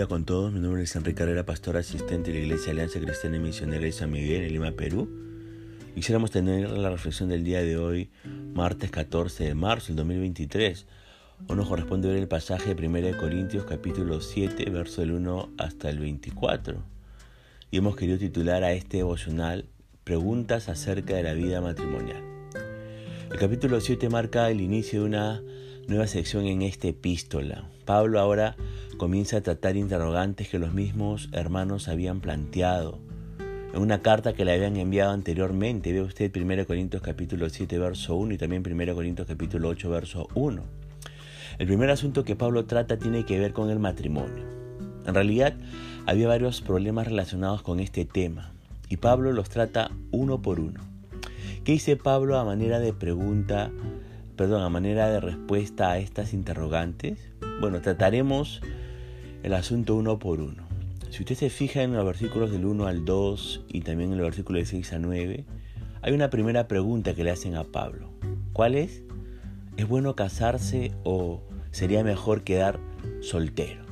día con todos. Mi nombre es Enrique Carrera, pastor asistente de la Iglesia Alianza Cristiana y Misionera de San Miguel en Lima, Perú. Quisiéramos tener la reflexión del día de hoy, martes 14 de marzo del 2023. Hoy nos corresponde ver el pasaje de 1 Corintios capítulo 7, verso del 1 hasta el 24. Y hemos querido titular a este devocional Preguntas acerca de la vida matrimonial. El capítulo 7 marca el inicio de una nueva sección en esta epístola. Pablo ahora comienza a tratar interrogantes que los mismos hermanos habían planteado. En una carta que le habían enviado anteriormente, ve usted 1 Corintios capítulo 7 verso 1 y también 1 Corintios capítulo 8 verso 1. El primer asunto que Pablo trata tiene que ver con el matrimonio. En realidad había varios problemas relacionados con este tema y Pablo los trata uno por uno. ¿Qué dice Pablo a manera de pregunta perdón, a manera de respuesta a estas interrogantes? Bueno, trataremos el asunto uno por uno. Si usted se fija en los versículos del 1 al 2 y también en el versículo de 6 a 9, hay una primera pregunta que le hacen a Pablo. ¿Cuál es? ¿Es bueno casarse o sería mejor quedar soltero?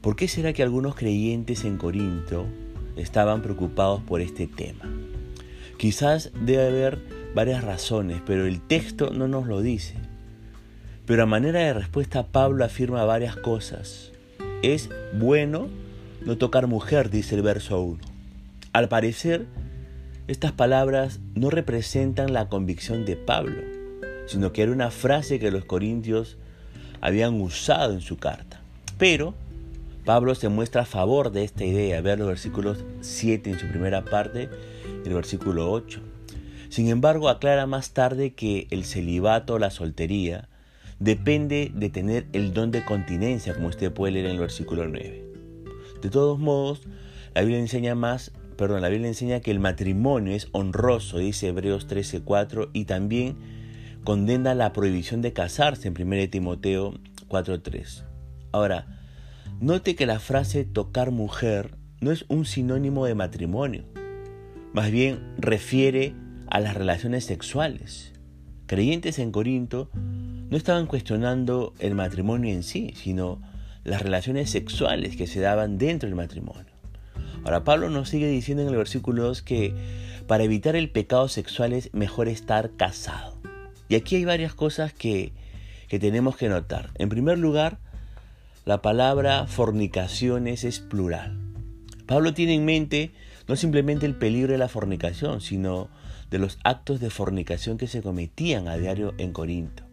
¿Por qué será que algunos creyentes en Corinto estaban preocupados por este tema? Quizás debe haber varias razones, pero el texto no nos lo dice. Pero a manera de respuesta Pablo afirma varias cosas. Es bueno no tocar mujer, dice el verso 1. Al parecer, estas palabras no representan la convicción de Pablo, sino que era una frase que los corintios habían usado en su carta. Pero Pablo se muestra a favor de esta idea. Ver los versículos 7 en su primera parte y el versículo 8. Sin embargo, aclara más tarde que el celibato o la soltería depende de tener el don de continencia, como usted puede leer en el versículo 9. De todos modos, la Biblia enseña más, perdón, la Biblia enseña que el matrimonio es honroso, dice Hebreos 13:4, y también condena la prohibición de casarse en 1 Timoteo 4:3. Ahora, note que la frase tocar mujer no es un sinónimo de matrimonio. Más bien refiere a las relaciones sexuales. Creyentes en Corinto no estaban cuestionando el matrimonio en sí, sino las relaciones sexuales que se daban dentro del matrimonio. Ahora Pablo nos sigue diciendo en el versículo 2 que para evitar el pecado sexual es mejor estar casado. Y aquí hay varias cosas que, que tenemos que notar. En primer lugar, la palabra fornicaciones es plural. Pablo tiene en mente no simplemente el peligro de la fornicación, sino de los actos de fornicación que se cometían a diario en Corinto.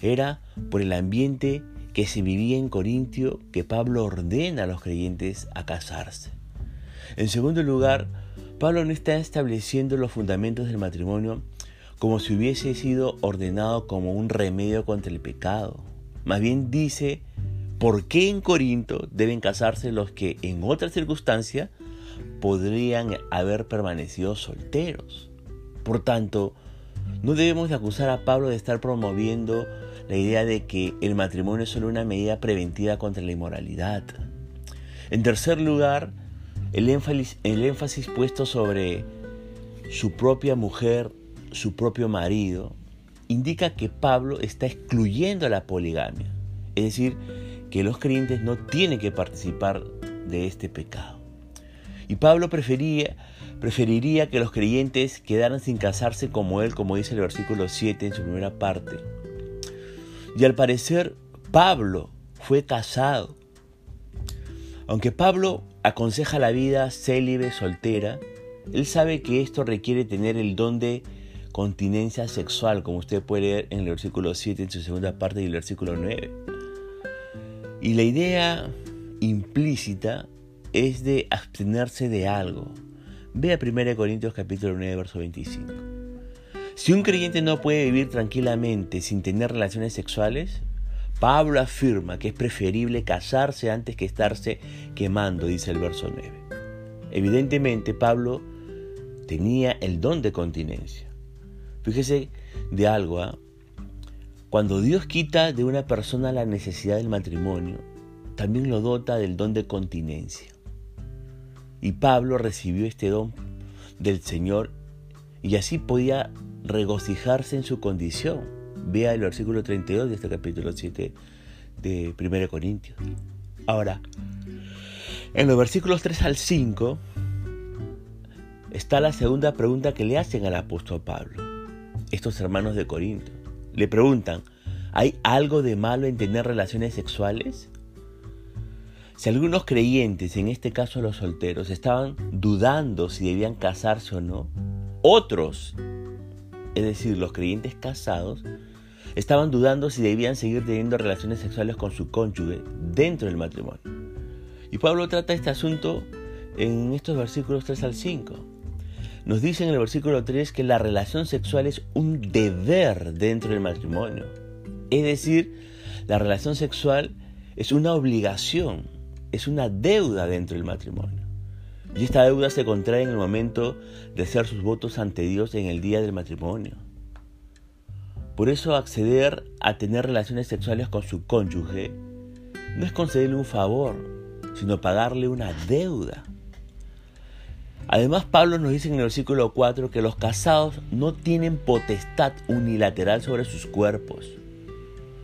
Era por el ambiente que se vivía en Corintio que Pablo ordena a los creyentes a casarse. En segundo lugar, Pablo no está estableciendo los fundamentos del matrimonio como si hubiese sido ordenado como un remedio contra el pecado. Más bien dice por qué en Corinto deben casarse los que en otra circunstancia podrían haber permanecido solteros. Por tanto, no debemos de acusar a Pablo de estar promoviendo la idea de que el matrimonio es solo una medida preventiva contra la inmoralidad. En tercer lugar, el énfasis, el énfasis puesto sobre su propia mujer, su propio marido, indica que Pablo está excluyendo la poligamia. Es decir, que los creyentes no tienen que participar de este pecado. Y Pablo prefería preferiría que los creyentes quedaran sin casarse como él, como dice el versículo 7 en su primera parte. Y al parecer Pablo fue casado. Aunque Pablo aconseja la vida célibe, soltera, él sabe que esto requiere tener el don de continencia sexual, como usted puede leer en el versículo 7 en su segunda parte y el versículo 9. Y la idea implícita es de abstenerse de algo, Ve a 1 Corintios capítulo 9, verso 25. Si un creyente no puede vivir tranquilamente sin tener relaciones sexuales, Pablo afirma que es preferible casarse antes que estarse quemando, dice el verso 9. Evidentemente Pablo tenía el don de continencia. Fíjese de algo, ¿ah? cuando Dios quita de una persona la necesidad del matrimonio, también lo dota del don de continencia. Y Pablo recibió este don del Señor y así podía regocijarse en su condición. Vea el versículo 32 de este capítulo 7 de 1 Corintios. Ahora, en los versículos 3 al 5 está la segunda pregunta que le hacen al apóstol Pablo, estos hermanos de Corinto. Le preguntan, ¿hay algo de malo en tener relaciones sexuales? Si algunos creyentes, en este caso los solteros, estaban dudando si debían casarse o no, otros, es decir, los creyentes casados, estaban dudando si debían seguir teniendo relaciones sexuales con su cónyuge dentro del matrimonio. Y Pablo trata este asunto en estos versículos 3 al 5. Nos dice en el versículo 3 que la relación sexual es un deber dentro del matrimonio. Es decir, la relación sexual es una obligación es una deuda dentro del matrimonio. Y esta deuda se contrae en el momento de hacer sus votos ante Dios en el día del matrimonio. Por eso acceder a tener relaciones sexuales con su cónyuge no es concederle un favor, sino pagarle una deuda. Además, Pablo nos dice en el versículo 4 que los casados no tienen potestad unilateral sobre sus cuerpos.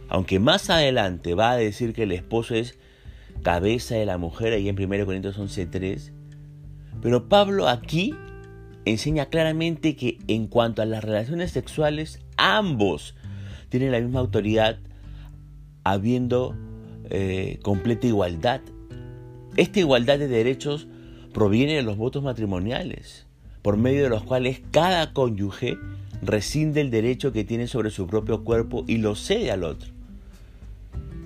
Aunque más adelante va a decir que el esposo es cabeza de la mujer, ahí en 1 Corintios 11.3. Pero Pablo aquí enseña claramente que en cuanto a las relaciones sexuales, ambos tienen la misma autoridad, habiendo eh, completa igualdad. Esta igualdad de derechos proviene de los votos matrimoniales, por medio de los cuales cada cónyuge rescinde el derecho que tiene sobre su propio cuerpo y lo cede al otro.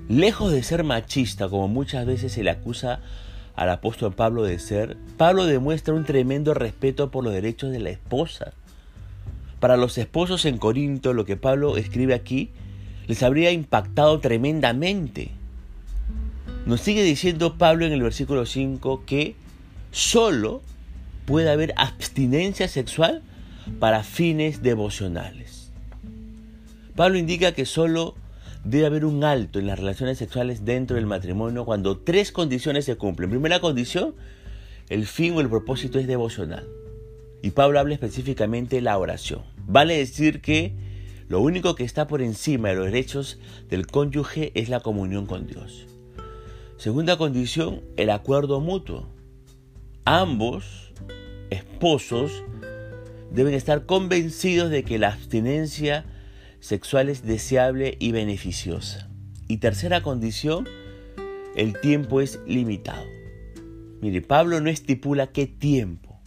Lejos de ser machista, como muchas veces se le acusa al apóstol Pablo de ser, Pablo demuestra un tremendo respeto por los derechos de la esposa. Para los esposos en Corinto, lo que Pablo escribe aquí les habría impactado tremendamente. Nos sigue diciendo Pablo en el versículo 5 que solo puede haber abstinencia sexual para fines devocionales. Pablo indica que solo debe haber un alto en las relaciones sexuales dentro del matrimonio cuando tres condiciones se cumplen. Primera condición, el fin o el propósito es devocional. Y Pablo habla específicamente de la oración. Vale decir que lo único que está por encima de los derechos del cónyuge es la comunión con Dios. Segunda condición, el acuerdo mutuo. Ambos esposos deben estar convencidos de que la abstinencia sexual es deseable y beneficiosa. Y tercera condición, el tiempo es limitado. Mire, Pablo no estipula qué tiempo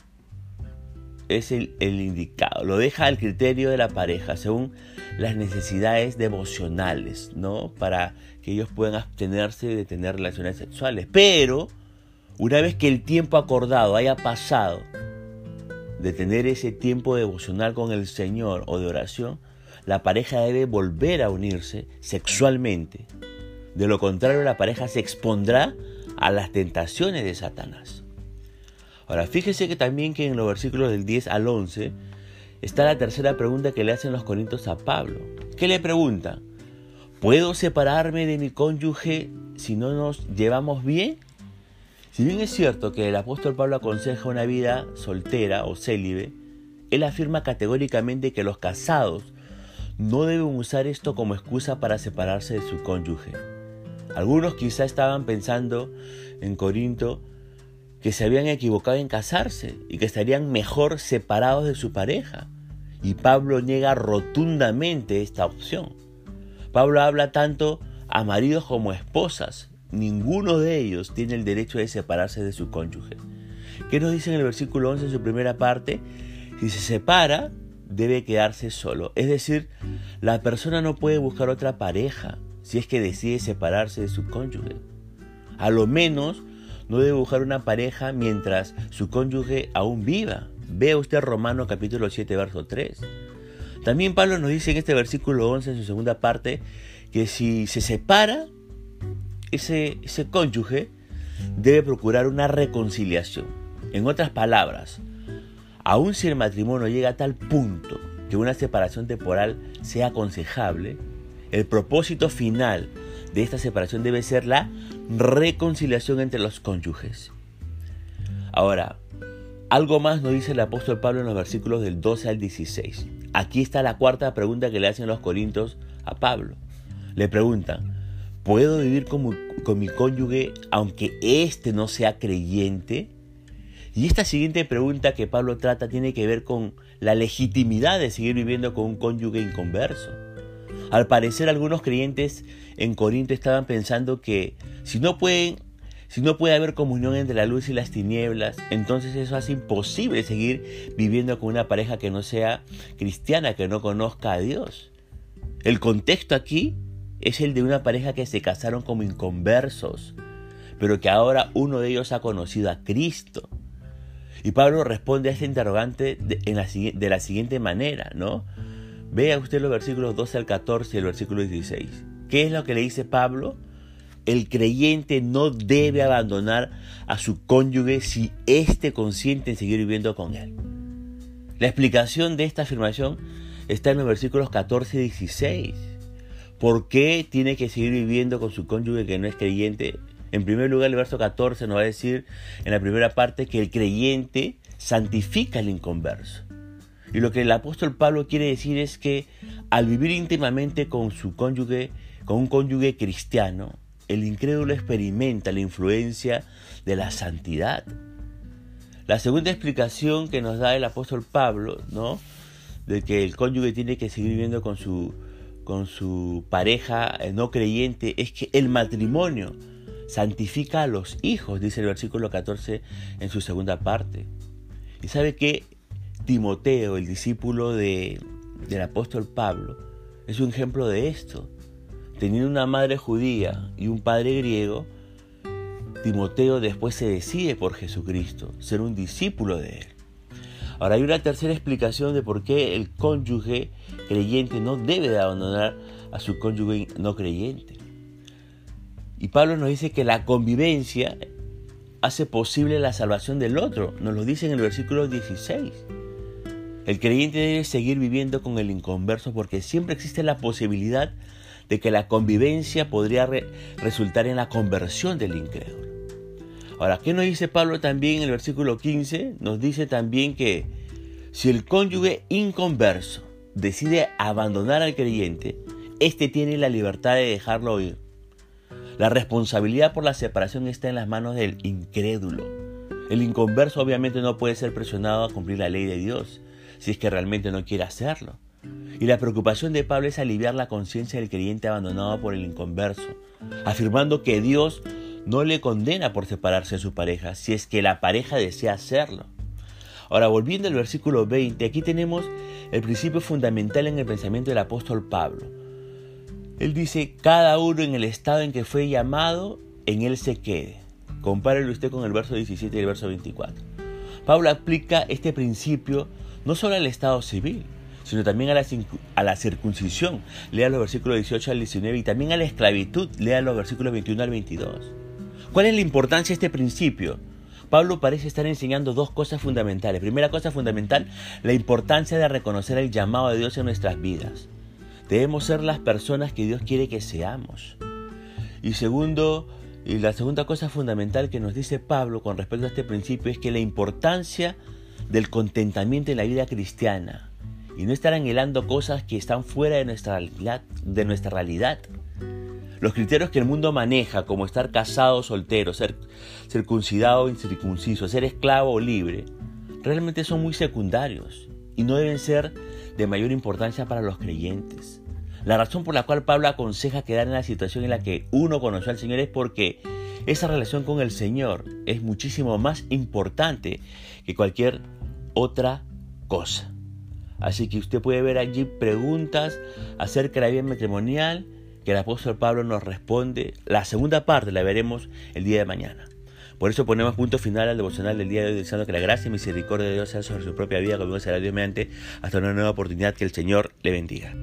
es el, el, indicado, lo deja al criterio de la pareja según las necesidades devocionales, ¿no? Para que ellos puedan abstenerse de tener relaciones sexuales. Pero, una vez que el tiempo acordado haya pasado de tener ese tiempo devocional con el Señor o de oración, la pareja debe volver a unirse sexualmente. De lo contrario, la pareja se expondrá a las tentaciones de Satanás. Ahora, fíjese que también que en los versículos del 10 al 11 está la tercera pregunta que le hacen los corintios a Pablo. ¿Qué le preguntan? ¿Puedo separarme de mi cónyuge si no nos llevamos bien? Si bien es cierto que el apóstol Pablo aconseja una vida soltera o célibe, él afirma categóricamente que los casados no deben usar esto como excusa para separarse de su cónyuge. Algunos quizá estaban pensando en Corinto que se habían equivocado en casarse y que estarían mejor separados de su pareja. Y Pablo niega rotundamente esta opción. Pablo habla tanto a maridos como a esposas. Ninguno de ellos tiene el derecho de separarse de su cónyuge. ¿Qué nos dice en el versículo 11 en su primera parte? Si se separa, debe quedarse solo. Es decir, la persona no puede buscar otra pareja si es que decide separarse de su cónyuge. A lo menos no debe buscar una pareja mientras su cónyuge aún viva. Vea usted Romano capítulo 7, verso 3. También Pablo nos dice en este versículo 11, en su segunda parte, que si se separa ese, ese cónyuge, debe procurar una reconciliación. En otras palabras, Aun si el matrimonio llega a tal punto que una separación temporal sea aconsejable, el propósito final de esta separación debe ser la reconciliación entre los cónyuges. Ahora, algo más nos dice el apóstol Pablo en los versículos del 12 al 16. Aquí está la cuarta pregunta que le hacen los corintios a Pablo. Le preguntan, ¿Puedo vivir con mi, cónyuge aunque éste no sea creyente? Y esta siguiente pregunta que Pablo trata tiene que ver con la legitimidad de seguir viviendo con un cónyuge inconverso. Al parecer algunos creyentes en Corinto estaban pensando que si no pueden si no puede haber comunión entre la luz y las tinieblas, entonces eso hace imposible seguir viviendo con una pareja que no sea cristiana, que no conozca a Dios. El contexto aquí es el de una pareja que se casaron como inconversos, pero que ahora uno de ellos ha conocido a Cristo. Y Pablo responde a este interrogante de, la, siguiente manera, ¿no? Vea usted los versículos 12 al 14 y el versículo 16. ¿Qué es lo que le dice Pablo? El creyente no debe abandonar a su cónyuge si éste consiente en seguir viviendo con él. La explicación de esta afirmación está en los versículos 14 y 16. ¿Por qué tiene que seguir viviendo con su cónyuge que no es creyente? En primer lugar, el verso 14 nos va a decir en la primera parte que el creyente santifica al inconverso. Y lo que el apóstol Pablo quiere decir es que al vivir íntimamente con su cónyuge, con un cónyuge cristiano, el incrédulo experimenta la influencia de la santidad. La segunda explicación que nos da el apóstol Pablo, ¿no? De que el cónyuge tiene que seguir viviendo con su, con su pareja eh, no creyente, es que el matrimonio santifica a los hijos, dice el versículo 14 en su segunda parte. Y sabe que Timoteo, el discípulo de, del apóstol Pablo, es un ejemplo de esto teniendo una madre judía y un padre griego, Timoteo después se decide por Jesucristo, ser un discípulo de él. Ahora hay una tercera explicación de por qué el cónyuge creyente no debe de abandonar a su cónyuge no creyente. Y Pablo nos dice que la convivencia hace posible la salvación del otro. Nos lo dice en el versículo 16. El creyente debe seguir viviendo con el inconverso porque siempre existe la posibilidad de que la convivencia podría resultar en la conversión del incrédulo. Ahora, ¿qué nos dice Pablo también en el versículo 15? Nos dice también que si el cónyuge inconverso decide abandonar al creyente, éste tiene la libertad de dejarlo ir. La responsabilidad por la separación está en las manos del incrédulo. El inconverso obviamente no puede ser presionado a cumplir la ley de Dios si es que realmente no quiere hacerlo. Y la preocupación de Pablo es aliviar la conciencia del creyente abandonado por el inconverso, afirmando que Dios no le condena por separarse de su pareja si es que la pareja desea hacerlo. Ahora, volviendo al versículo 20, aquí tenemos el principio fundamental en el pensamiento del apóstol Pablo. Él dice, cada uno en el estado en que fue llamado, en él se quede. Compárelo usted con el verso 17 y el verso 24. Pablo aplica este principio no solo al estado civil, sino también a la, a la circuncisión. Lea los versículos 18 al 19 y también a la esclavitud. Lea los versículos 21 al 22. ¿Cuál es la importancia de este principio? Pablo parece estar enseñando dos cosas fundamentales. Primera cosa fundamental, la importancia de reconocer el llamado de Dios en nuestras vidas. Debemos ser las personas que Dios quiere que seamos. Y segundo, y la segunda cosa fundamental que nos dice Pablo con respecto a este principio es que la importancia del contentamiento en la vida cristiana y no estar anhelando cosas que están fuera de nuestra. De nuestra realidad. Los criterios que el mundo maneja, como estar casado o soltero, ser circuncidado o incircunciso, ser esclavo o libre, realmente son muy secundarios y no deben ser de mayor importancia para los creyentes. La razón por la cual Pablo aconseja quedar en la situación en la que uno conoció al Señor es porque esa relación con el Señor es muchísimo más importante que cualquier otra cosa. Así que usted puede ver allí preguntas acerca de la vida matrimonial que el apóstol Pablo nos responde. La segunda parte la veremos el día de mañana. Por eso ponemos punto final al devocional del día de hoy, deseando que la gracia y misericordia de Dios sea sobre su propia vida, como será Dios mediante, hasta una nueva oportunidad que el Señor le bendiga.